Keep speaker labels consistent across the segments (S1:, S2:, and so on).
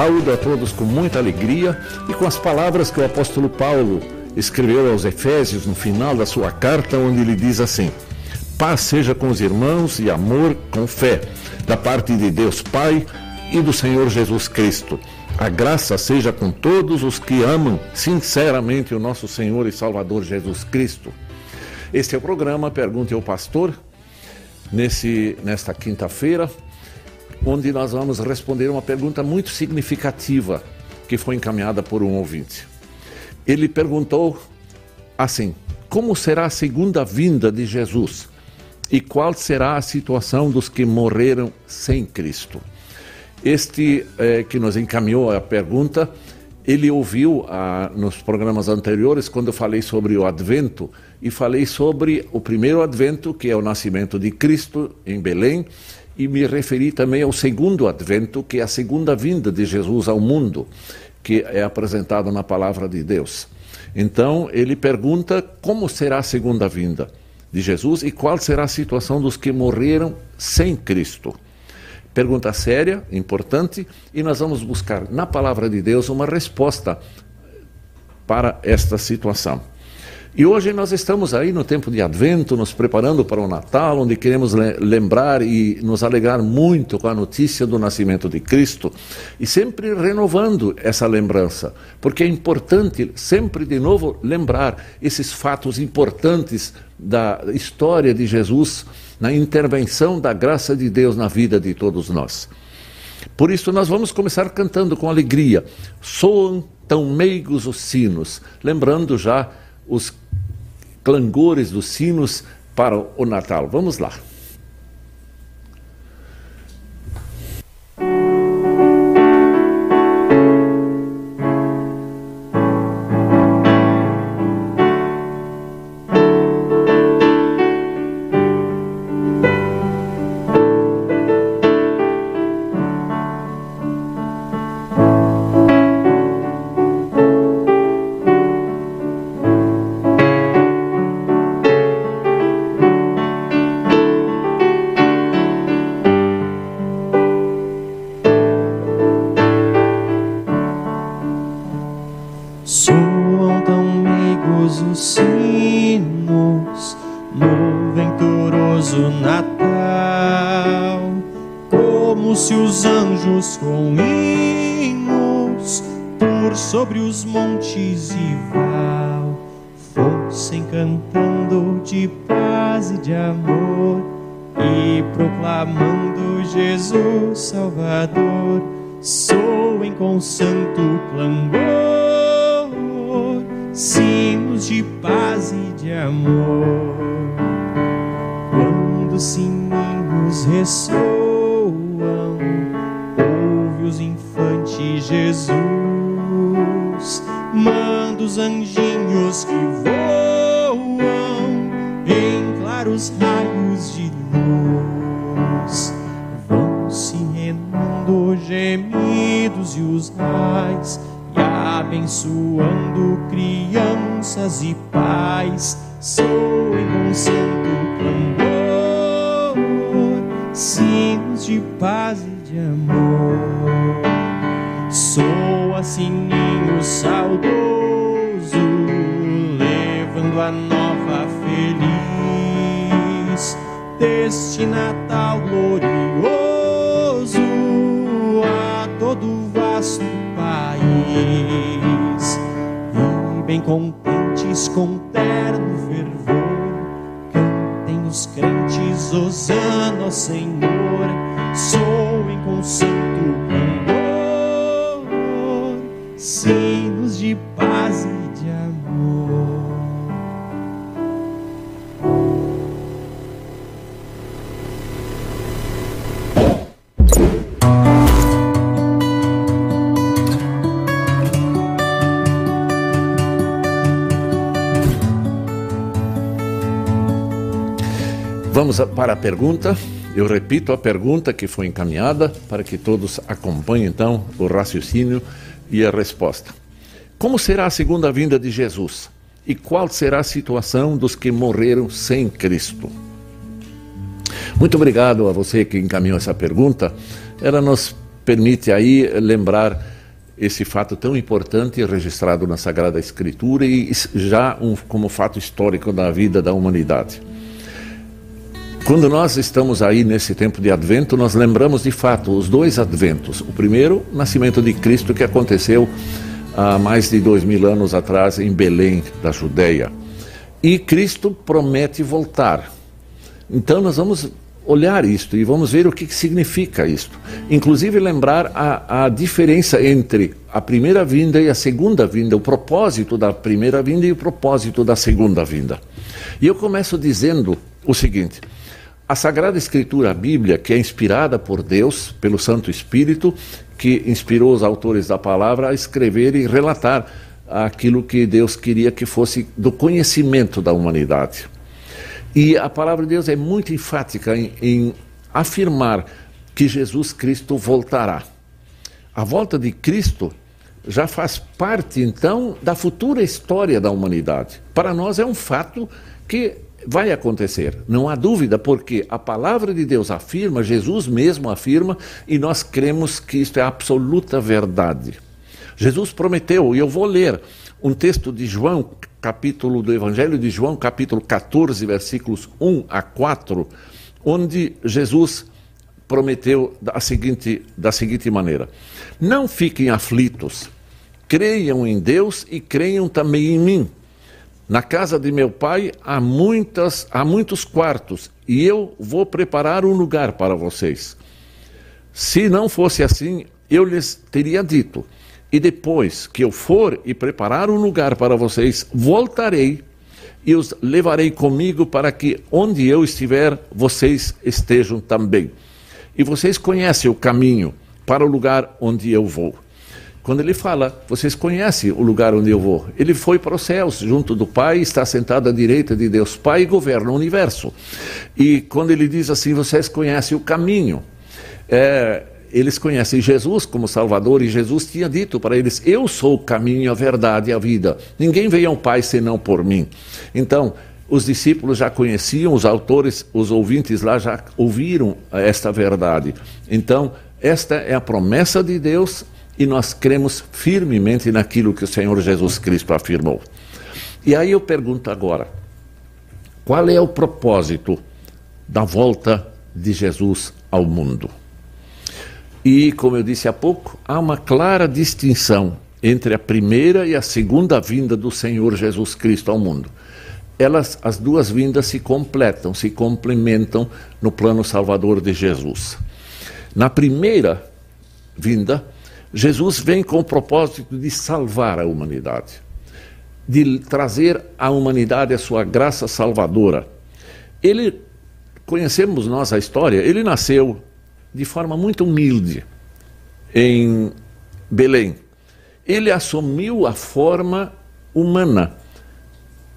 S1: Saúdo a todos com muita alegria e com as palavras que o apóstolo Paulo escreveu aos Efésios no final da sua carta, onde ele diz assim: Paz seja com os irmãos e amor com fé, da parte de Deus Pai e do Senhor Jesus Cristo. A graça seja com todos os que amam sinceramente o nosso Senhor e Salvador Jesus Cristo. Este é o programa Pergunte ao Pastor, nesse, nesta quinta-feira, onde nós vamos responder uma pergunta muito significativa que foi encaminhada por um ouvinte. Ele perguntou assim: Como será a segunda vinda de Jesus? E qual será a situação dos que morreram sem Cristo? Este eh, que nos encaminhou a pergunta, ele ouviu ah, nos programas anteriores, quando eu falei sobre o Advento, e falei sobre o primeiro Advento, que é o nascimento de Cristo em Belém, e me referi também ao segundo advento, que é a segunda vinda de Jesus ao mundo, que é apresentado na palavra de Deus. Então, ele pergunta como será a segunda vinda de Jesus e qual será a situação dos que morreram sem Cristo. Pergunta séria, importante, e nós vamos buscar na palavra de Deus uma resposta para esta situação. E hoje nós estamos aí no tempo de Advento, nos preparando para o Natal, onde queremos lembrar e nos alegrar muito com a notícia do nascimento de Cristo e sempre renovando essa lembrança, porque é importante sempre de novo lembrar esses fatos importantes da história de Jesus na intervenção da graça de Deus na vida de todos nós. Por isso, nós vamos começar cantando com alegria. Soam tão meigos os sinos, lembrando já os clangores dos sinos para o Natal. Vamos lá.
S2: gemidos e os raios e abençoando crianças e pais, sou santo clamor, sinos de paz e de amor. Sou assim sininho saudoso, levando a nova feliz deste Natal glorioso e bem contentes com terno fervor. Cantem os crentes, Osana, oh Senhor, soem com santo clamor. Sim.
S1: Vamos para a pergunta. Eu repito a pergunta que foi encaminhada para que todos acompanhem então o raciocínio e a resposta. Como será a segunda vinda de Jesus? E qual será a situação dos que morreram sem Cristo? Muito obrigado a você que encaminhou essa pergunta. Ela nos permite aí lembrar esse fato tão importante registrado na Sagrada Escritura e já um, como fato histórico da vida da humanidade. Quando nós estamos aí nesse tempo de advento, nós lembramos de fato os dois adventos. O primeiro, o nascimento de Cristo, que aconteceu há mais de dois mil anos atrás em Belém, da Judéia. E Cristo promete voltar. Então nós vamos olhar isto e vamos ver o que significa isto. Inclusive lembrar a, a diferença entre a primeira vinda e a segunda vinda, o propósito da primeira vinda e o propósito da segunda vinda. E eu começo dizendo o seguinte: a Sagrada Escritura, a Bíblia, que é inspirada por Deus, pelo Santo Espírito, que inspirou os autores da palavra a escrever e relatar aquilo que Deus queria que fosse do conhecimento da humanidade. E a palavra de Deus é muito enfática em, em afirmar que Jesus Cristo voltará. A volta de Cristo já faz parte, então, da futura história da humanidade. Para nós é um fato que vai acontecer, não há dúvida, porque a palavra de Deus afirma, Jesus mesmo afirma, e nós cremos que isto é absoluta verdade. Jesus prometeu, e eu vou ler um texto de João, capítulo do Evangelho de João, capítulo 14, versículos 1 a 4, onde Jesus prometeu da seguinte, da seguinte maneira: Não fiquem aflitos, creiam em Deus e creiam também em mim. Na casa de meu pai há, muitas, há muitos quartos e eu vou preparar um lugar para vocês. Se não fosse assim, eu lhes teria dito e depois que eu for e preparar um lugar para vocês, voltarei e os levarei comigo para que onde eu estiver, vocês estejam também. E vocês conhecem o caminho para o lugar onde eu vou. Quando ele fala, vocês conhecem o lugar onde eu vou. Ele foi para os céus, junto do Pai, está sentado à direita de Deus Pai e governa o universo. E quando ele diz assim, vocês conhecem o caminho. É, eles conhecem Jesus como Salvador e Jesus tinha dito para eles: Eu sou o caminho, a verdade e a vida. Ninguém veio ao Pai senão por mim. Então, os discípulos já conheciam, os autores, os ouvintes lá já ouviram esta verdade. Então, esta é a promessa de Deus e nós cremos firmemente naquilo que o Senhor Jesus Cristo afirmou. E aí eu pergunto agora: qual é o propósito da volta de Jesus ao mundo? E, como eu disse há pouco, há uma clara distinção entre a primeira e a segunda vinda do Senhor Jesus Cristo ao mundo. Elas, as duas vindas se completam, se complementam no plano salvador de Jesus. Na primeira vinda, Jesus vem com o propósito de salvar a humanidade, de trazer à humanidade a sua graça salvadora. Ele, conhecemos nós a história, ele nasceu de forma muito humilde em Belém. Ele assumiu a forma humana.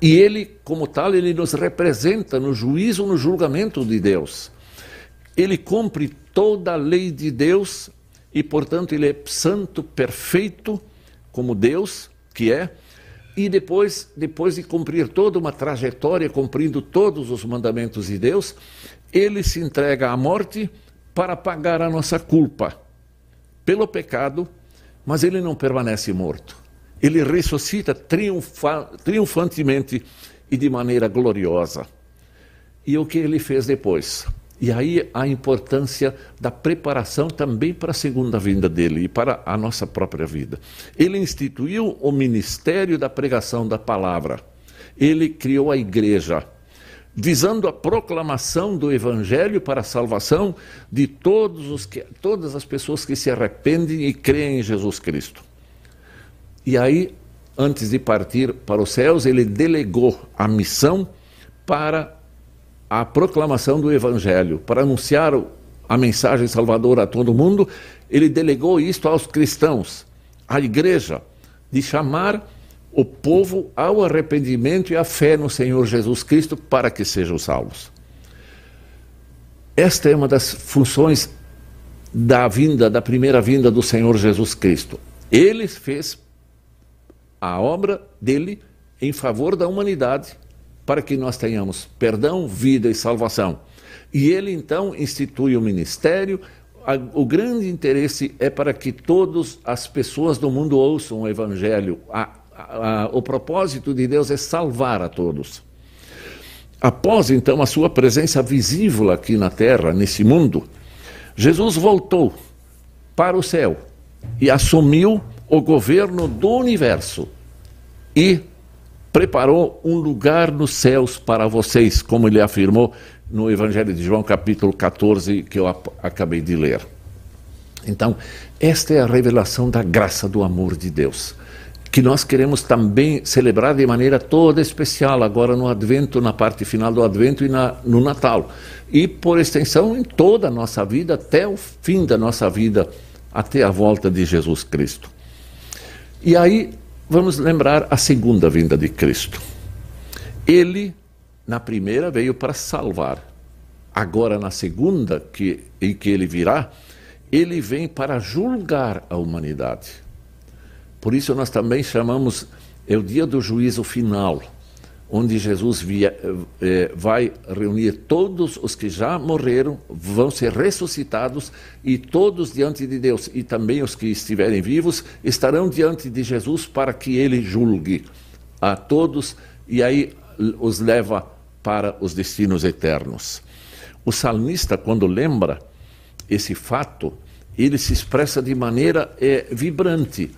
S1: E ele, como tal, ele nos representa no juízo, no julgamento de Deus. Ele cumpre toda a lei de Deus e, portanto, ele é santo, perfeito, como Deus que é. E depois, depois de cumprir toda uma trajetória, cumprindo todos os mandamentos de Deus, ele se entrega à morte para pagar a nossa culpa pelo pecado, mas ele não permanece morto. Ele ressuscita triunfa, triunfantemente e de maneira gloriosa. E o que ele fez depois? E aí a importância da preparação também para a segunda vinda dele e para a nossa própria vida. Ele instituiu o ministério da pregação da palavra. Ele criou a igreja visando a proclamação do Evangelho para a salvação de todos os que, todas as pessoas que se arrependem e creem em Jesus Cristo. E aí, antes de partir para os céus, ele delegou a missão para a proclamação do Evangelho, para anunciar a mensagem salvadora a todo mundo. Ele delegou isto aos cristãos, à igreja, de chamar o povo ao arrependimento e à fé no Senhor Jesus Cristo para que sejam salvos. Esta é uma das funções da vinda, da primeira vinda do Senhor Jesus Cristo. Ele fez a obra dele em favor da humanidade para que nós tenhamos perdão, vida e salvação. E ele então institui o ministério, a, o grande interesse é para que todas as pessoas do mundo ouçam o Evangelho. A, a, o propósito de Deus é salvar a todos. Após então a sua presença visível aqui na terra, nesse mundo, Jesus voltou para o céu e assumiu o governo do universo e preparou um lugar nos céus para vocês, como ele afirmou no Evangelho de João, capítulo 14, que eu acabei de ler. Então, esta é a revelação da graça do amor de Deus, que nós queremos também celebrar de maneira toda especial, agora no Advento, na parte final do Advento e na, no Natal. E, por extensão, em toda a nossa vida, até o fim da nossa vida, até a volta de Jesus Cristo. E aí, vamos lembrar a segunda vinda de Cristo. Ele na primeira veio para salvar. Agora, na segunda, que, em que ele virá, ele vem para julgar a humanidade. Por isso, nós também chamamos, é o dia do juízo final, onde Jesus via, eh, vai reunir todos os que já morreram, vão ser ressuscitados, e todos diante de Deus, e também os que estiverem vivos, estarão diante de Jesus para que ele julgue a todos, e aí os leva para os destinos eternos. O salmista, quando lembra esse fato, ele se expressa de maneira é, vibrante.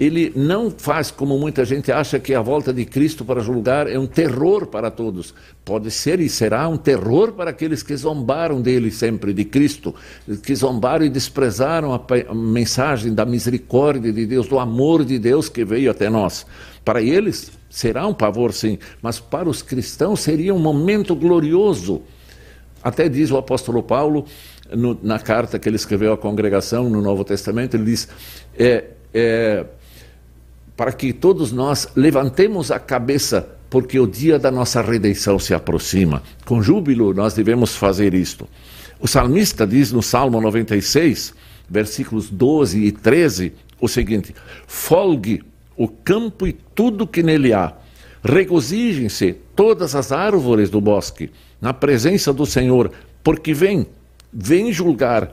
S1: Ele não faz como muita gente acha que a volta de Cristo para julgar é um terror para todos. Pode ser e será um terror para aqueles que zombaram dele sempre, de Cristo, que zombaram e desprezaram a mensagem da misericórdia de Deus, do amor de Deus que veio até nós. Para eles, será um pavor, sim, mas para os cristãos seria um momento glorioso. Até diz o apóstolo Paulo, no, na carta que ele escreveu à congregação no Novo Testamento, ele diz: é, é, para que todos nós levantemos a cabeça, porque o dia da nossa redenção se aproxima. Com júbilo nós devemos fazer isto. O salmista diz no Salmo 96, versículos 12 e 13, o seguinte: Folgue o campo e tudo que nele há. Regozijem-se todas as árvores do bosque, na presença do Senhor, porque vem, vem julgar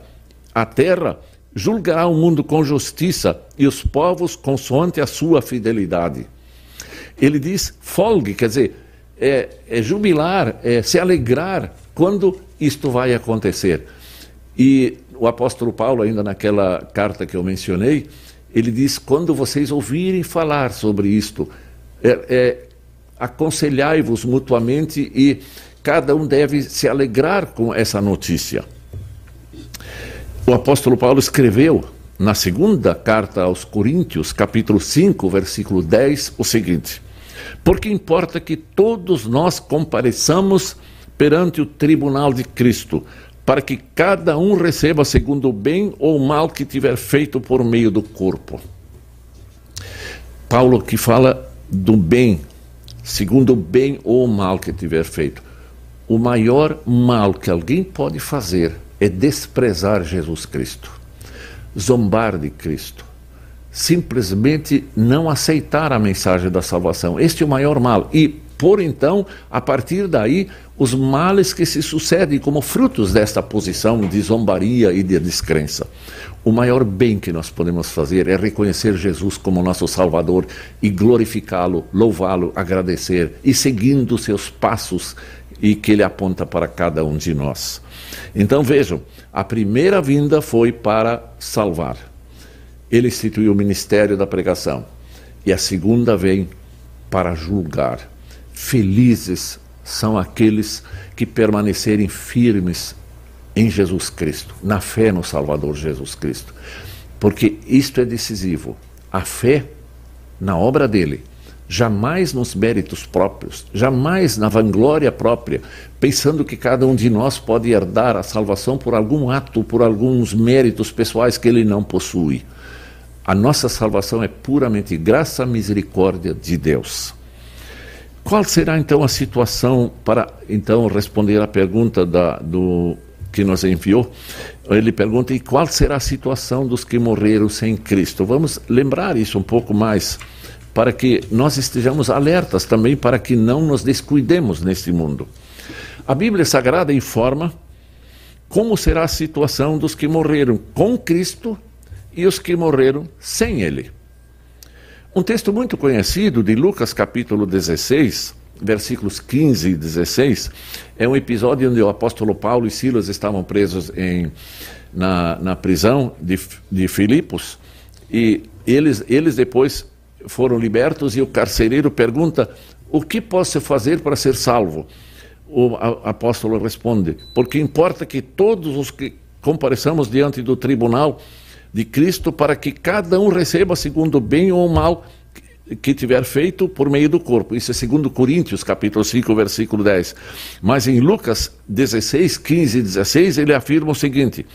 S1: a terra, julgará o mundo com justiça e os povos consoante a sua fidelidade. Ele diz folgue, quer dizer, é, é jubilar, é se alegrar quando isto vai acontecer. E o apóstolo Paulo, ainda naquela carta que eu mencionei, ele diz: quando vocês ouvirem falar sobre isto, é, é, aconselhai-vos mutuamente e cada um deve se alegrar com essa notícia. O apóstolo Paulo escreveu na segunda carta aos Coríntios, capítulo 5, versículo 10, o seguinte: Porque importa que todos nós compareçamos perante o tribunal de Cristo, para que cada um receba segundo o bem ou o mal que tiver feito por meio do corpo. Paulo que fala do bem, segundo o bem ou o mal que tiver feito. O maior mal que alguém pode fazer é desprezar Jesus Cristo, zombar de Cristo, simplesmente não aceitar a mensagem da salvação. Este é o maior mal. E, por então, a partir daí, os males que se sucedem como frutos desta posição de zombaria e de descrença. O maior bem que nós podemos fazer é reconhecer Jesus como nosso Salvador e glorificá-lo, louvá-lo, agradecer e seguindo seus passos e que ele aponta para cada um de nós. Então vejam, a primeira vinda foi para salvar. Ele instituiu o ministério da pregação. E a segunda vem para julgar. Felizes são aqueles que permanecerem firmes em Jesus Cristo, na fé no Salvador Jesus Cristo. Porque isto é decisivo. A fé na obra dele, jamais nos méritos próprios, jamais na vanglória própria, pensando que cada um de nós pode herdar a salvação por algum ato, por alguns méritos pessoais que ele não possui. A nossa salvação é puramente graça e misericórdia de Deus. Qual será então a situação para então responder à pergunta da, do que nos enviou? Ele pergunta: e qual será a situação dos que morreram sem Cristo? Vamos lembrar isso um pouco mais para que nós estejamos alertas também para que não nos descuidemos neste mundo. A Bíblia Sagrada informa como será a situação dos que morreram com Cristo e os que morreram sem Ele. Um texto muito conhecido de Lucas capítulo 16, versículos 15 e 16, é um episódio onde o apóstolo Paulo e Silas estavam presos em, na, na prisão de, de Filipos e eles, eles depois foram libertos e o carcereiro pergunta: O que posso fazer para ser salvo? O apóstolo responde: Porque importa que todos os que compareçamos diante do tribunal de Cristo para que cada um receba segundo bem ou mal que tiver feito por meio do corpo. Isso é segundo Coríntios, capítulo 5, versículo 10. Mas em Lucas 16, 15 e 16, ele afirma o seguinte: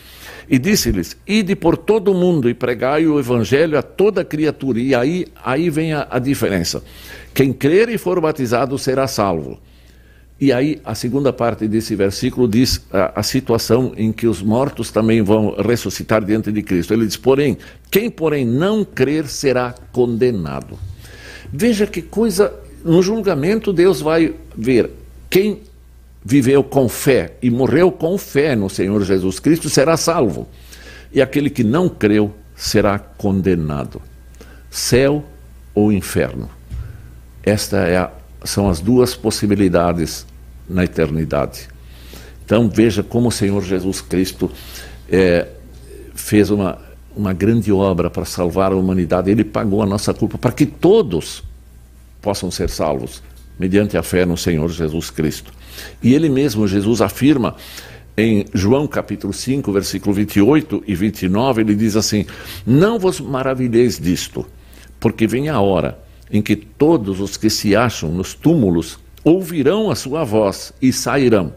S1: E disse-lhes: Ide por todo o mundo e pregai o evangelho a toda criatura. E aí, aí vem a, a diferença. Quem crer e for batizado será salvo. E aí, a segunda parte desse versículo diz a, a, situação em que os mortos também vão ressuscitar diante de Cristo. Ele diz: Porém, quem, porém, não crer será condenado. Veja que coisa, no julgamento, Deus vai ver quem viveu com fé e morreu com fé no Senhor Jesus Cristo será salvo, e aquele que não creu será condenado. Céu ou inferno. Esta é a são as duas possibilidades na eternidade. Então veja como o Senhor Jesus Cristo é, fez uma, uma grande obra para salvar a humanidade. Ele pagou a nossa culpa para que todos possam ser salvos mediante a fé no Senhor Jesus Cristo. E ele mesmo, Jesus, afirma em João capítulo 5, versículo 28 e 29, ele diz assim: Não vos maravilheis disto, porque vem a hora em que todos os que se acham nos túmulos ouvirão a sua voz e sairão.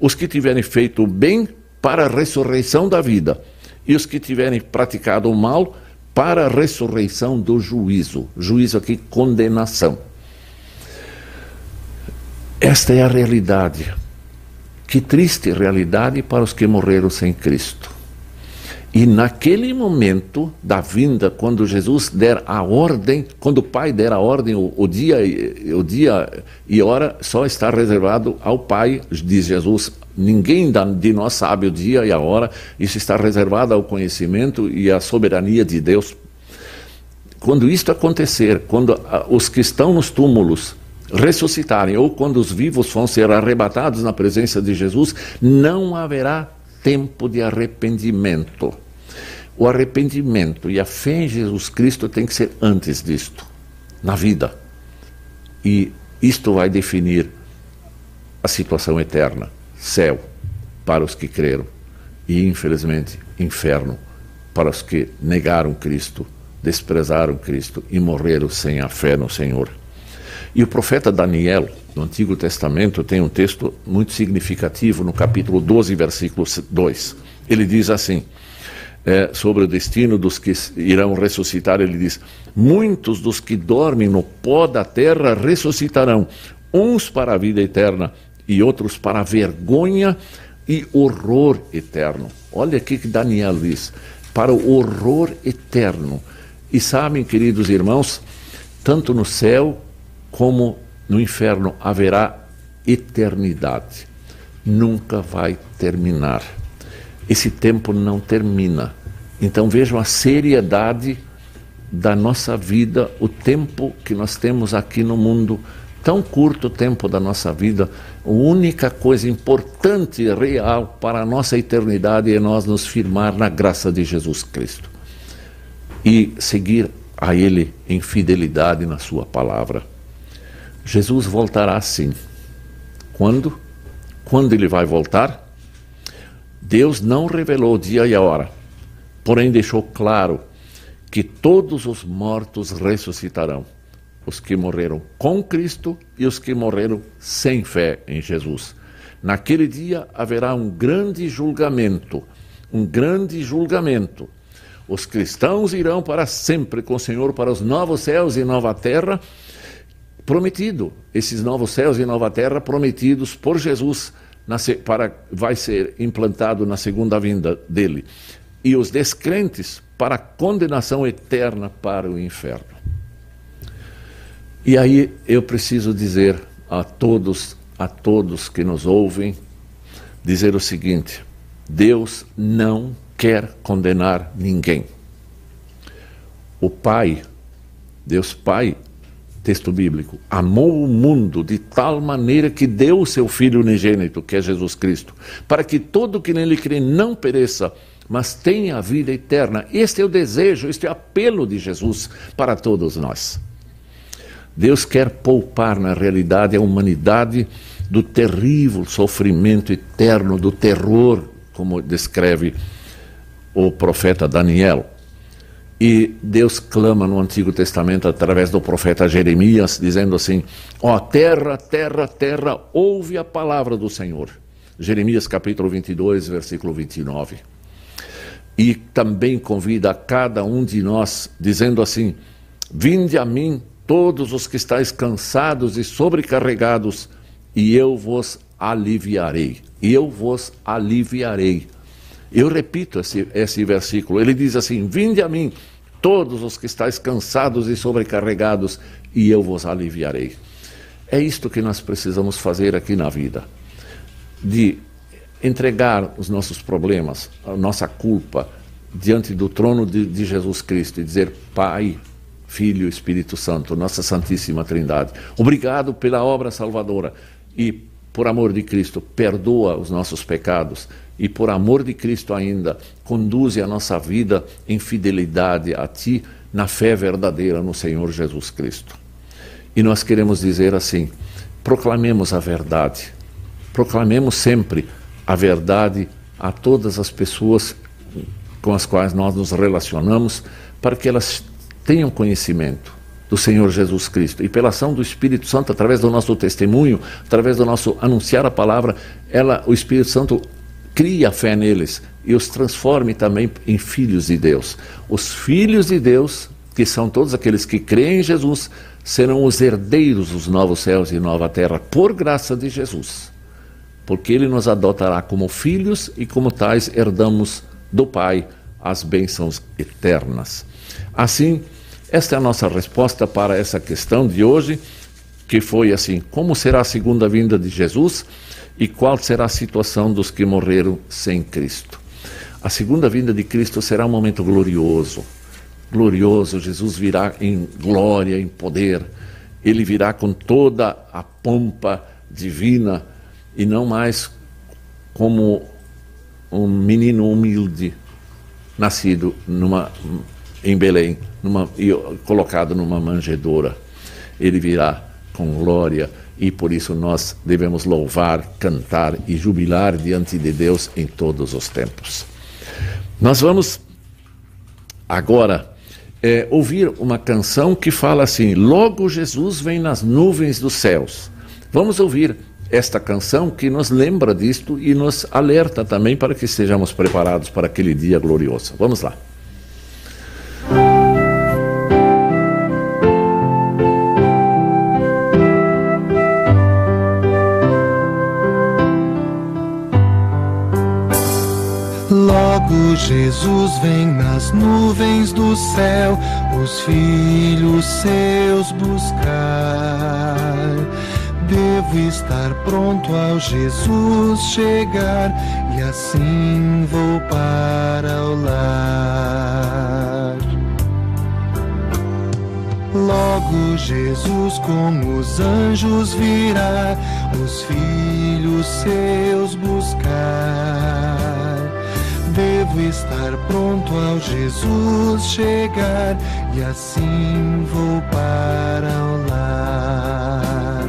S1: Os que tiverem feito o bem para a ressurreição da vida, e os que tiverem praticado o mal para a ressurreição do juízo. Juízo aqui, condenação. Esta é a realidade. Que triste realidade para os que morreram sem Cristo. E naquele momento da vinda, quando Jesus der a ordem, quando o Pai der a ordem, o, o, dia, o dia e hora só está reservado ao Pai, diz Jesus. Ninguém de nós sabe o dia e a hora, isso está reservado ao conhecimento e à soberania de Deus. Quando isto acontecer, quando os que estão nos túmulos ressuscitarem, ou quando os vivos vão ser arrebatados na presença de Jesus, não haverá tempo de arrependimento. O arrependimento e a fé em Jesus Cristo tem que ser antes disto, na vida. E isto vai definir a situação eterna: céu para os que creram e, infelizmente, inferno para os que negaram Cristo, desprezaram Cristo e morreram sem a fé no Senhor. E o profeta Daniel, no Antigo Testamento, tem um texto muito significativo no capítulo 12, versículo 2. Ele diz assim: é, sobre o destino dos que irão ressuscitar, ele diz: Muitos dos que dormem no pó da terra ressuscitarão, uns para a vida eterna e outros para a vergonha e horror eterno. Olha aqui que Daniel diz: para o horror eterno. E sabem, queridos irmãos, tanto no céu como no inferno haverá eternidade. Nunca vai terminar esse tempo não termina. Então vejam a seriedade da nossa vida, o tempo que nós temos aqui no mundo, tão curto tempo da nossa vida, a única coisa importante e real para a nossa eternidade é nós nos firmar na graça de Jesus Cristo e seguir a Ele em fidelidade na Sua palavra. Jesus voltará sim. Quando? Quando Ele vai voltar? Deus não revelou o dia e a hora, porém deixou claro que todos os mortos ressuscitarão, os que morreram com Cristo e os que morreram sem fé em Jesus. Naquele dia haverá um grande julgamento, um grande julgamento. Os cristãos irão para sempre com o Senhor para os novos céus e nova terra, prometido, esses novos céus e nova terra prometidos por Jesus na, para, vai ser implantado na segunda vinda dele. E os descrentes para condenação eterna para o inferno. E aí eu preciso dizer a todos, a todos que nos ouvem, dizer o seguinte: Deus não quer condenar ninguém. O Pai, Deus Pai, texto bíblico, amou o mundo de tal maneira que deu o seu Filho unigênito, que é Jesus Cristo, para que todo que nele crê não pereça, mas tenha a vida eterna. Este é o desejo, este é o apelo de Jesus para todos nós. Deus quer poupar, na realidade, a humanidade do terrível sofrimento eterno, do terror, como descreve o profeta Daniel. E Deus clama no Antigo Testamento através do profeta Jeremias, dizendo assim: Ó oh, terra, terra, terra, ouve a palavra do Senhor. Jeremias capítulo 22, versículo 29. E também convida a cada um de nós, dizendo assim: Vinde a mim, todos os que estáis cansados e sobrecarregados, e eu vos aliviarei. Eu vos aliviarei. Eu repito esse, esse versículo. Ele diz assim: Vinde a mim, todos os que estáis cansados e sobrecarregados, e eu vos aliviarei. É isto que nós precisamos fazer aqui na vida: de entregar os nossos problemas, a nossa culpa, diante do trono de, de Jesus Cristo e dizer: Pai, Filho, Espírito Santo, nossa Santíssima Trindade, obrigado pela obra salvadora e por amor de Cristo, perdoa os nossos pecados e, por amor de Cristo ainda, conduze a nossa vida em fidelidade a Ti, na fé verdadeira no Senhor Jesus Cristo. E nós queremos dizer assim: proclamemos a verdade, proclamemos sempre a verdade a todas as pessoas com as quais nós nos relacionamos, para que elas tenham conhecimento do Senhor Jesus Cristo. E pela ação do Espírito Santo, através do nosso testemunho, através do nosso anunciar a palavra, ela, o Espírito Santo cria fé neles e os transforme também em filhos de Deus. Os filhos de Deus, que são todos aqueles que creem em Jesus, serão os herdeiros dos novos céus e nova terra, por graça de Jesus. Porque ele nos adotará como filhos e como tais herdamos do Pai as bênçãos eternas. Assim, esta é a nossa resposta para essa questão de hoje, que foi assim: como será a segunda vinda de Jesus e qual será a situação dos que morreram sem Cristo? A segunda vinda de Cristo será um momento glorioso. Glorioso, Jesus virá em glória, em poder. Ele virá com toda a pompa divina e não mais como um menino humilde nascido numa em Belém, numa, colocado numa manjedoura. Ele virá com glória e por isso nós devemos louvar, cantar e jubilar diante de Deus em todos os tempos. Nós vamos agora é, ouvir uma canção que fala assim: Logo Jesus vem nas nuvens dos céus. Vamos ouvir esta canção que nos lembra disto e nos alerta também para que estejamos preparados para aquele dia glorioso. Vamos lá.
S3: Jesus vem nas nuvens do céu, os filhos seus buscar. Devo estar pronto ao Jesus chegar, e assim vou para o lar. Logo Jesus com os anjos virá, os filhos seus buscar Devo estar pronto ao Jesus chegar e assim vou para o lar.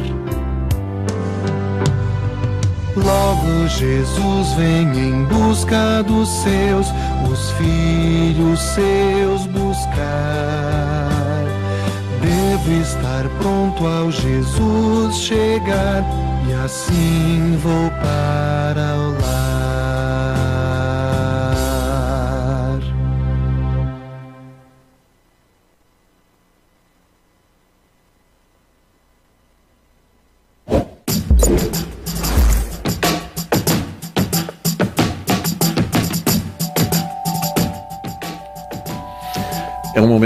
S3: Logo Jesus vem em busca dos seus, os filhos seus buscar. Devo estar pronto ao Jesus chegar e assim vou para o lar.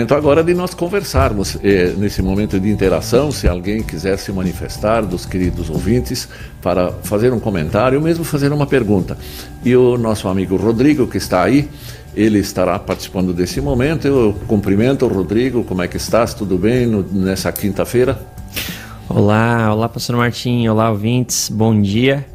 S1: Momento agora de nós conversarmos. É, nesse momento de interação, se alguém quiser se manifestar, dos queridos ouvintes, para fazer um comentário mesmo fazer uma pergunta. E o nosso amigo Rodrigo, que está aí, ele estará participando desse momento. Eu cumprimento o Rodrigo, como é que estás? Tudo bem no, nessa quinta-feira?
S4: Olá, olá, pastor Martim, olá, ouvintes, bom dia.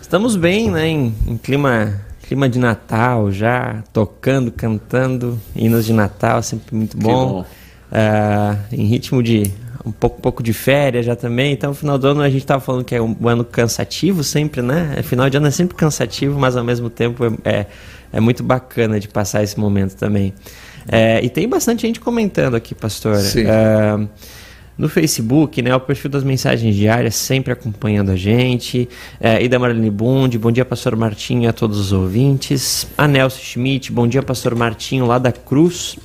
S4: Estamos bem, né, em, em clima clima de Natal já, tocando, cantando, hinos de Natal, sempre muito bom. bom. Uh, em ritmo de um pouco, pouco de férias já também. Então, no final do ano a gente estava falando que é um ano cansativo sempre, né? Final de ano é sempre cansativo, mas ao mesmo tempo é, é, é muito bacana de passar esse momento também. É, e tem bastante gente comentando aqui, pastor. Sim. Uh, no Facebook, né, o perfil das mensagens diárias, sempre acompanhando a gente. É, Ida Marlene Bund, bom dia, pastor Martinho a todos os ouvintes. A Nelson Schmidt, bom dia, pastor Martinho, lá da Cruz.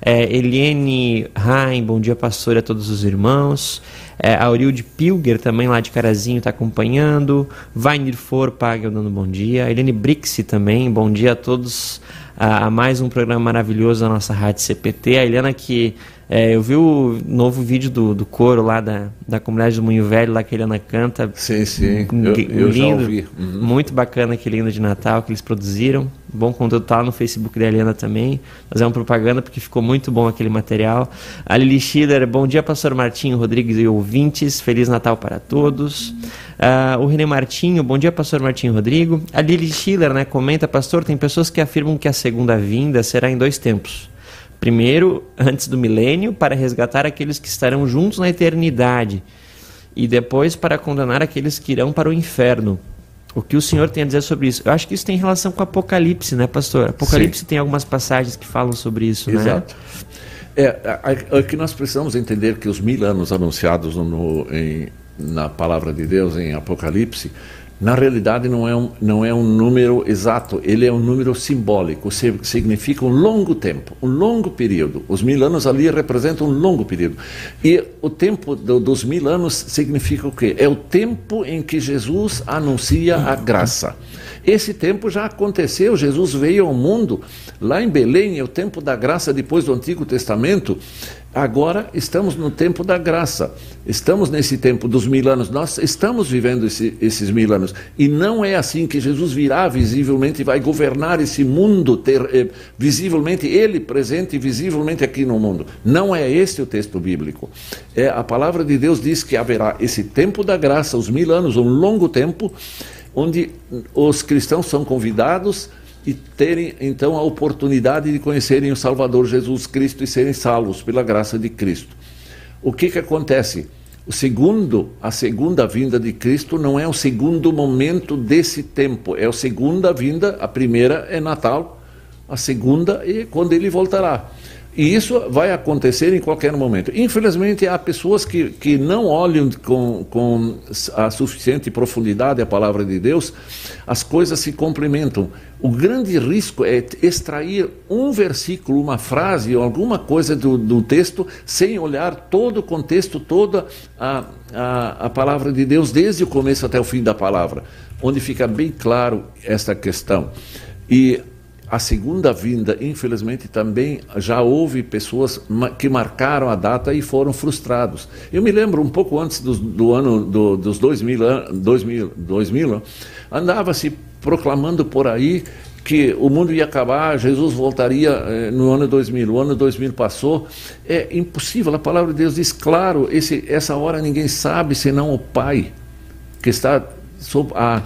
S4: É, Eliane Rain, bom dia, pastor a todos os irmãos. É, Aurilde Pilger, também lá de Carazinho, está acompanhando. Vainir Forpag, dando bom dia. Eliane Brixi também, bom dia a todos. A, a mais um programa maravilhoso da nossa rádio CPT. A Eliana que é, eu vi o novo vídeo do, do coro lá da, da comunidade do Munho Velho, lá que a Eliana canta.
S1: Sim, sim. Eu, eu lindo, já ouvi.
S4: Uhum. Muito bacana aquele lindo de Natal que eles produziram. Bom conteúdo tá lá no Facebook da Eliana também. Fazer uma propaganda porque ficou muito bom aquele material. A Lili Schiller, bom dia, pastor Martinho Rodrigues e ouvintes. Feliz Natal para todos. Uh, o René Martinho, bom dia, pastor Martinho Rodrigo. A Lili Schiller, né, comenta, pastor, tem pessoas que afirmam que a segunda vinda será em dois tempos Primeiro, antes do milênio, para resgatar aqueles que estarão juntos na eternidade, e depois para condenar aqueles que irão para o inferno. O que o Senhor tem a dizer sobre isso? Eu acho que isso tem relação com Apocalipse, né, pastor? Apocalipse Sim. tem algumas passagens que falam sobre isso,
S1: Exato. né? Exato. É, é, que nós precisamos entender que os mil anos anunciados no, em, na palavra de Deus em Apocalipse na realidade não é, um, não é um número exato, ele é um número simbólico, significa um longo tempo, um longo período. Os mil anos ali representam um longo período. E o tempo do, dos mil anos significa o quê? É o tempo em que Jesus anuncia a graça. Esse tempo já aconteceu, Jesus veio ao mundo lá em Belém, é o tempo da graça depois do Antigo Testamento. Agora estamos no tempo da graça, estamos nesse tempo dos mil anos, nós estamos vivendo esse, esses mil anos. E não é assim que Jesus virá visivelmente e vai governar esse mundo, ter eh, visivelmente ele presente visivelmente aqui no mundo. Não é esse o texto bíblico. É, a palavra de Deus diz que haverá esse tempo da graça, os mil anos, um longo tempo, onde os cristãos são convidados e terem então a oportunidade de conhecerem o Salvador Jesus Cristo e serem salvos pela graça de Cristo. O que que acontece? O segundo, a segunda vinda de Cristo não é o segundo momento desse tempo, é a segunda vinda, a primeira é Natal, a segunda é quando ele voltará. E isso vai acontecer em qualquer momento. Infelizmente, há pessoas que, que não olham com, com a suficiente profundidade a palavra de Deus, as coisas se complementam. O grande risco é extrair um versículo, uma frase ou alguma coisa do, do texto sem olhar todo o contexto, toda a, a, a palavra de Deus, desde o começo até o fim da palavra, onde fica bem claro esta questão. E a segunda vinda, infelizmente, também já houve pessoas que marcaram a data e foram frustrados. Eu me lembro um pouco antes do, do ano do, dos 2000, 2000, 2000 andava-se proclamando por aí que o mundo ia acabar, Jesus voltaria eh, no ano 2000. O ano 2000 passou. É impossível, a palavra de Deus diz claro, esse, essa hora ninguém sabe senão o Pai, que está sob a,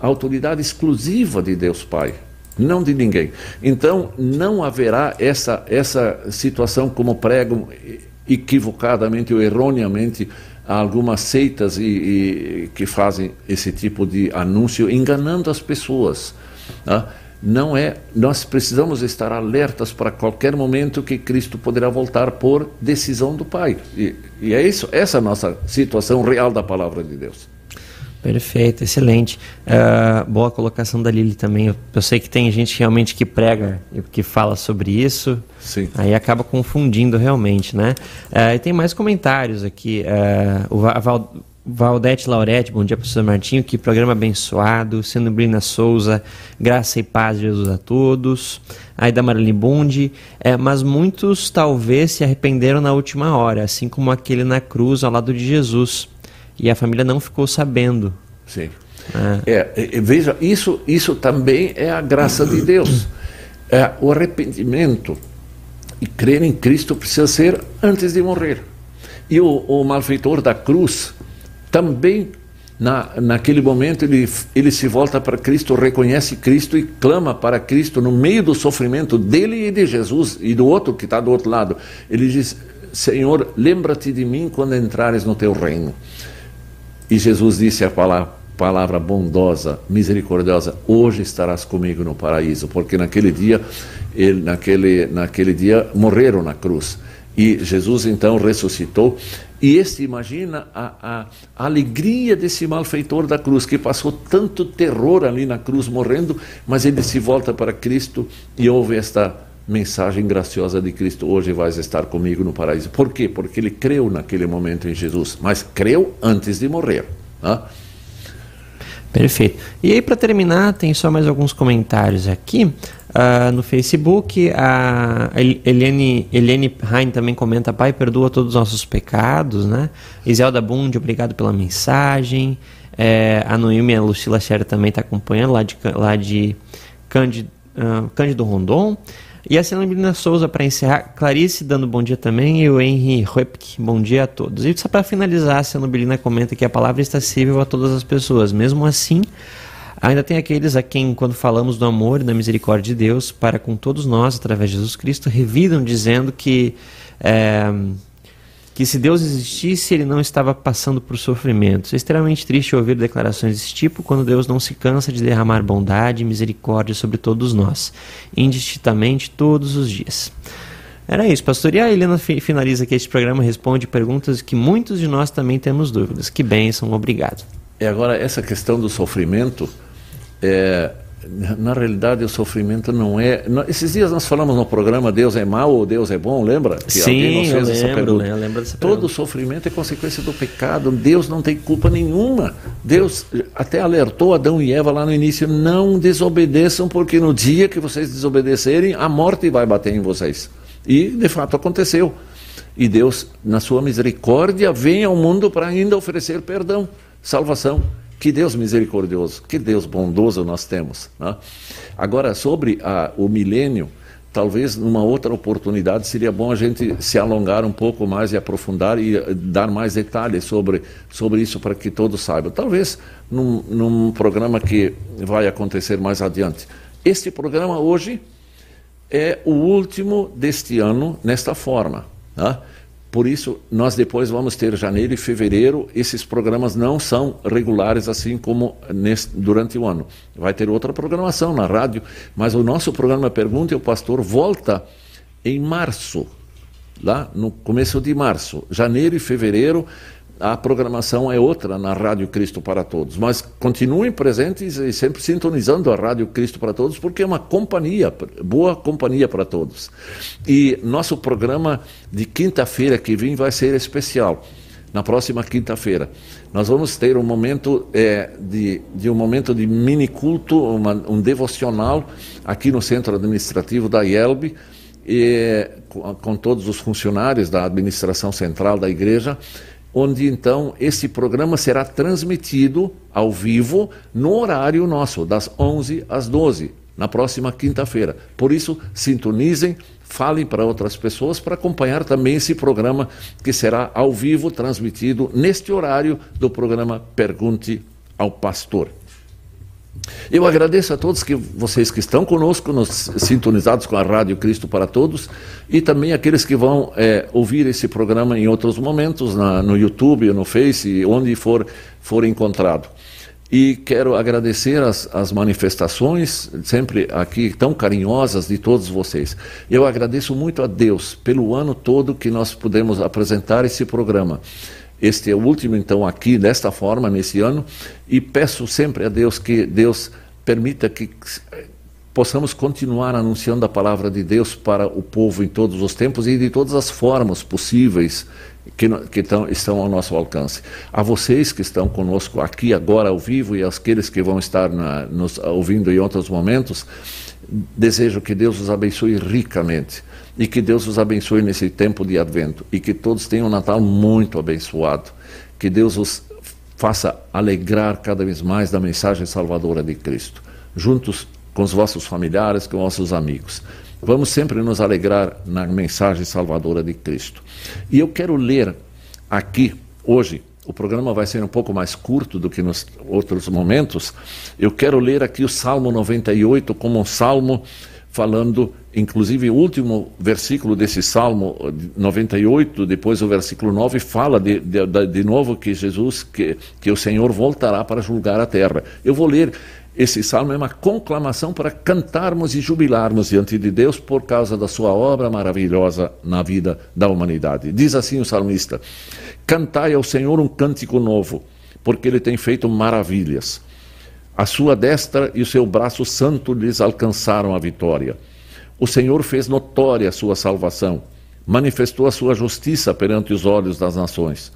S1: a autoridade exclusiva de Deus Pai não de ninguém. Então, não haverá essa, essa situação como pregam equivocadamente ou erroneamente algumas seitas e, e, que fazem esse tipo de anúncio enganando as pessoas. Tá? Não é, nós precisamos estar alertas para qualquer momento que Cristo poderá voltar por decisão do Pai. E, e é isso, essa é a nossa situação real da palavra de Deus.
S4: Perfeito, excelente. Uh, boa colocação da Lili também. Eu, eu, sei que tem gente realmente que prega e que fala sobre isso.
S1: Sim.
S4: Aí acaba confundindo realmente, né? Uh, e tem mais comentários aqui. Uh, o Val, Valdete Laurete, bom dia, professor Martinho. Que programa abençoado. Sendo Brina Souza, graça e paz de Jesus a todos. Aida Marlene Bundi. É, mas muitos talvez se arrependeram na última hora, assim como aquele na cruz ao lado de Jesus. E a família não ficou sabendo.
S1: Sim. É. É, veja, isso, isso também é a graça de Deus. É, o arrependimento e crer em Cristo precisa ser antes de morrer. E o, o malfeitor da cruz também na, naquele momento ele, ele se volta para Cristo, reconhece Cristo e clama para Cristo no meio do sofrimento dele e de Jesus e do outro que está do outro lado. Ele diz: Senhor, lembra-te de mim quando entrares no teu reino. E Jesus disse a palavra, bondosa, misericordiosa: Hoje estarás comigo no paraíso, porque naquele dia, ele, naquele, naquele dia morreram na cruz. E Jesus então ressuscitou. E este imagina a, a, alegria desse malfeitor da cruz, que passou tanto terror ali na cruz morrendo, mas ele se volta para Cristo e ouve esta mensagem graciosa de Cristo: Hoje vais estar comigo no paraíso. Por quê? Porque ele creu naquele momento em Jesus, mas creu antes de morrer. Né?
S4: Perfeito. E aí, para terminar, tem só mais alguns comentários aqui. Uh, no Facebook, a Eliane, Eliane Hein também comenta: Pai, perdoa todos os nossos pecados. Né? Iselda Bund, obrigado pela mensagem. É, a Noemi a Lucila Scher também está acompanhando, lá de, lá de Cândido, uh, Cândido Rondon. E a Celina Souza, para encerrar, Clarice dando bom dia também, e o Henry Ruepke, bom dia a todos. E só para finalizar, a Celina comenta que a palavra está acessível a todas as pessoas. Mesmo assim, ainda tem aqueles a quem, quando falamos do amor e da misericórdia de Deus, para com todos nós, através de Jesus Cristo, revidam dizendo que. É, que se Deus existisse, ele não estava passando por sofrimentos. É extremamente triste ouvir declarações desse tipo quando Deus não se cansa de derramar bondade e misericórdia sobre todos nós, indistintamente todos os dias. Era isso, pastor. E a Helena finaliza que este programa responde perguntas que muitos de nós também temos dúvidas. Que bênção, obrigado.
S1: E agora, essa questão do sofrimento, é, na realidade o sofrimento não é. esses dias nós falamos no programa Deus é mau ou Deus é bom, lembra?
S4: Que Sim, eu essa pergunta. Eu lembro dessa
S1: Todo sofrimento é consequência do pecado. Deus não tem culpa nenhuma. Deus até alertou Adão e Eva lá no início: não desobedeçam, porque no dia que vocês desobedecerem, a morte vai bater em vocês. E de fato aconteceu. E Deus, na sua misericórdia, vem ao mundo para ainda oferecer perdão, salvação. Que Deus misericordioso, que Deus bondoso nós temos. Né? Agora, sobre a, o milênio, talvez numa outra oportunidade seria bom a gente se alongar um pouco mais e aprofundar e eh, dar mais detalhes sobre, sobre isso para que todos saibam. Talvez num, num programa que vai acontecer mais adiante. Este programa hoje é o último deste ano nesta forma. Né? Por isso, nós depois vamos ter janeiro e fevereiro, esses programas não são regulares assim como nesse, durante o ano. Vai ter outra programação na rádio, mas o nosso programa Pergunta e o Pastor volta em março, lá no começo de março. Janeiro e fevereiro a programação é outra na Rádio Cristo para Todos. Mas continuem presentes e sempre sintonizando a Rádio Cristo para Todos, porque é uma companhia, boa companhia para todos. E nosso programa de quinta-feira que vem vai ser especial. Na próxima quinta-feira, nós vamos ter um momento é, de, de, um momento de mini culto, uma, um devocional aqui no centro administrativo da IELB, e, com, com todos os funcionários da administração central da igreja onde então esse programa será transmitido ao vivo no horário nosso, das 11 às 12, na próxima quinta-feira. Por isso, sintonizem, falem para outras pessoas para acompanhar também esse programa que será ao vivo transmitido neste horário do programa Pergunte ao Pastor. Eu agradeço a todos que vocês que estão conosco, nos, sintonizados com a Rádio Cristo para Todos, e também aqueles que vão é, ouvir esse programa em outros momentos, na, no YouTube, no Face, onde for, for encontrado. E quero agradecer as, as manifestações, sempre aqui tão carinhosas de todos vocês. Eu agradeço muito a Deus pelo ano todo que nós pudemos apresentar esse programa. Este é o último, então, aqui desta forma, nesse ano, e peço sempre a Deus que Deus permita que possamos continuar anunciando a palavra de Deus para o povo em todos os tempos e de todas as formas possíveis que, que estão, estão ao nosso alcance. A vocês que estão conosco aqui agora ao vivo e aqueles que vão estar na, nos ouvindo em outros momentos, desejo que Deus os abençoe ricamente e que Deus os abençoe nesse tempo de advento e que todos tenham um Natal muito abençoado. Que Deus os faça alegrar cada vez mais da mensagem salvadora de Cristo, juntos com os vossos familiares, com os vossos amigos. Vamos sempre nos alegrar na mensagem salvadora de Cristo. E eu quero ler aqui, hoje, o programa vai ser um pouco mais curto do que nos outros momentos. Eu quero ler aqui o Salmo 98 como um salmo falando, inclusive o último versículo desse Salmo 98, depois o versículo 9, fala de, de, de novo que Jesus, que, que o Senhor voltará para julgar a terra. Eu vou ler esse salmo é uma conclamação para cantarmos e jubilarmos diante de Deus por causa da sua obra maravilhosa na vida da humanidade. Diz assim o salmista: Cantai ao Senhor um cântico novo, porque ele tem feito maravilhas. A sua destra e o seu braço santo lhes alcançaram a vitória. O Senhor fez notória a sua salvação, manifestou a sua justiça perante os olhos das nações.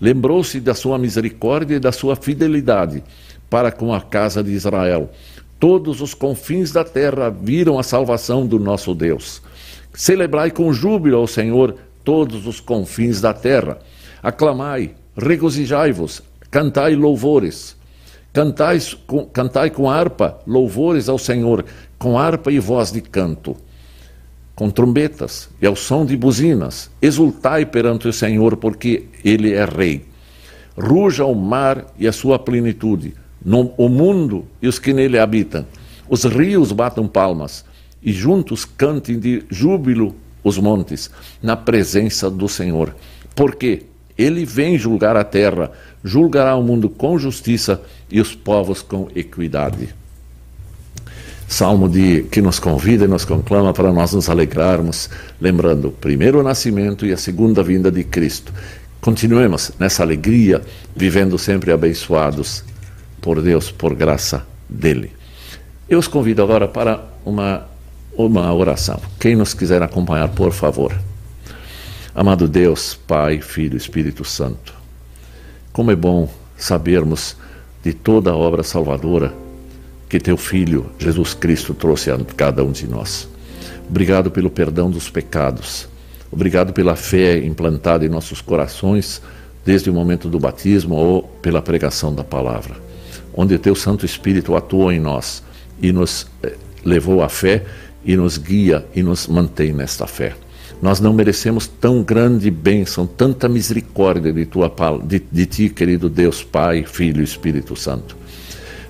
S1: Lembrou-se da sua misericórdia e da sua fidelidade para com a casa de Israel. Todos os confins da terra viram a salvação do nosso Deus. Celebrai com júbilo ao Senhor todos os confins da terra. Aclamai, regozijai-vos, cantai louvores. Cantai com, cantai com harpa louvores ao Senhor, com harpa e voz de canto, com trombetas e ao som de buzinas. Exultai perante o Senhor, porque Ele é Rei. Ruja o mar e a sua plenitude, no, o mundo e os que nele habitam. Os rios batam palmas e juntos cantem de júbilo os montes, na presença do Senhor. Porque ele vem julgar a terra, julgará o mundo com justiça e os povos com equidade. Salmo de, que nos convida e nos conclama para nós nos alegrarmos, lembrando o primeiro nascimento e a segunda vinda de Cristo. Continuemos nessa alegria, vivendo sempre abençoados por Deus, por graça dele. Eu os convido agora para uma, uma oração. Quem nos quiser acompanhar, por favor. Amado Deus, Pai, Filho, Espírito Santo, como é bom sabermos de toda a obra salvadora que teu Filho, Jesus Cristo, trouxe a cada um de nós. Obrigado pelo perdão dos pecados. Obrigado pela fé implantada em nossos corações desde o momento do batismo ou pela pregação da palavra onde teu Santo Espírito atuou em nós e nos eh, levou à fé e nos guia e nos mantém nesta fé. Nós não merecemos tão grande bênção, tanta misericórdia de, tua, de, de ti, querido Deus, Pai, Filho e Espírito Santo.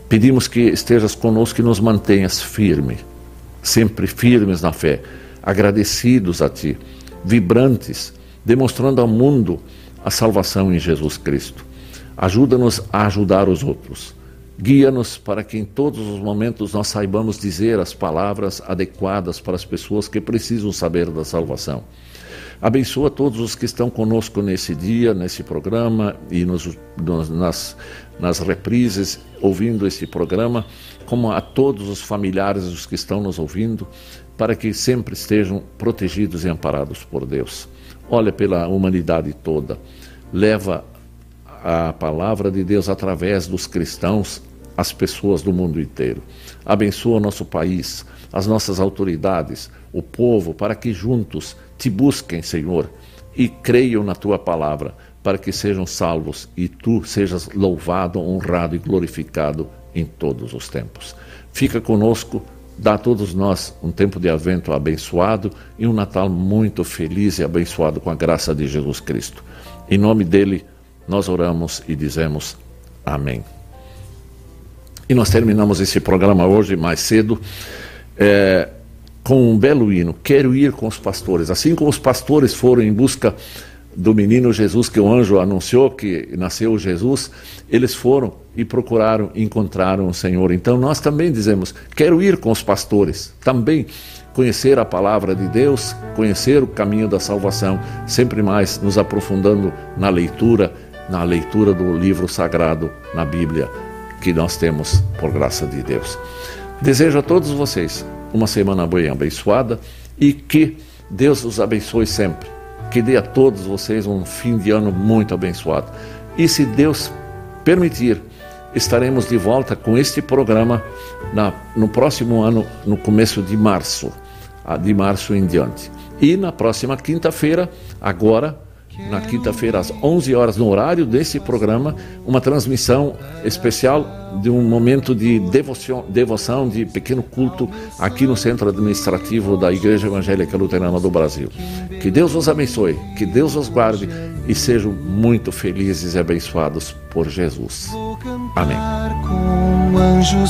S1: Pedimos que estejas conosco e nos mantenhas firme, sempre firmes na fé, agradecidos a ti, vibrantes, demonstrando ao mundo a salvação em Jesus Cristo. Ajuda-nos a ajudar os outros Guia-nos para que em todos os momentos nós saibamos dizer as palavras adequadas para as pessoas que precisam saber da salvação. Abençoa todos os que estão conosco nesse dia, nesse programa e nos, nos, nas, nas reprises, ouvindo esse programa, como a todos os familiares dos que estão nos ouvindo, para que sempre estejam protegidos e amparados por Deus. Olha pela humanidade toda, leva a palavra de Deus através dos cristãos as pessoas do mundo inteiro. Abençoa o nosso país, as nossas autoridades, o povo, para que juntos te busquem, Senhor, e creiam na tua palavra, para que sejam salvos e tu sejas louvado, honrado e glorificado em todos os tempos. Fica conosco, dá a todos nós um tempo de advento abençoado e um Natal muito feliz e abençoado com a graça de Jesus Cristo. Em nome dele, nós oramos e dizemos amém. E nós terminamos esse programa hoje mais cedo é, com um belo hino. Quero ir com os pastores. Assim como os pastores foram em busca do menino Jesus que o anjo anunciou que nasceu Jesus, eles foram e procuraram, encontraram o Senhor. Então nós também dizemos: quero ir com os pastores, também conhecer a palavra de Deus, conhecer o caminho da salvação, sempre mais nos aprofundando na leitura, na leitura do livro sagrado, na Bíblia que nós temos por graça de Deus. Desejo a todos vocês uma semana boa e abençoada e que Deus os abençoe sempre que dê a todos vocês um fim de ano muito abençoado. E se Deus permitir, estaremos de volta com este programa na, no próximo ano, no começo de março, de março em diante. E na próxima quinta-feira, agora na quinta-feira, às 11 horas, no horário desse programa, uma transmissão especial de um momento de devoção, devoção, de pequeno culto aqui no Centro Administrativo da Igreja Evangélica Luterana do Brasil. Que Deus os abençoe, que Deus os guarde e sejam muito felizes e abençoados por Jesus. Amém.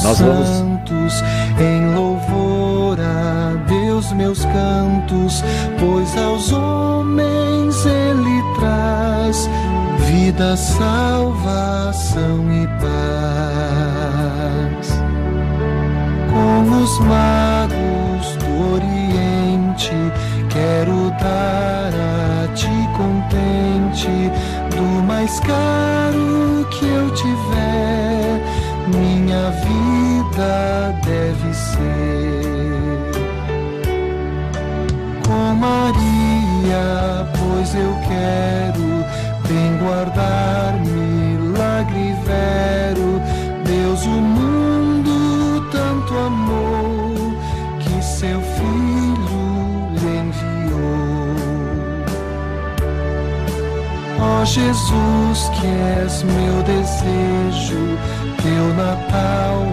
S3: Nós vamos em louvor a Deus meus cantos, pois aos homens traz vida, salvação e paz. Com os magos do Oriente, quero dar a ti contente do mais caro que eu tiver. Minha vida deve ser com Maria pois eu quero bem guardar milagre vero. Deus o mundo tanto amou que seu filho lhe enviou. Ó Jesus, que és meu desejo, teu Natal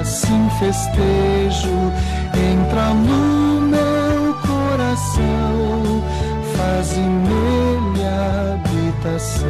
S3: assim festejo, entra no meu coração faze nele habitação.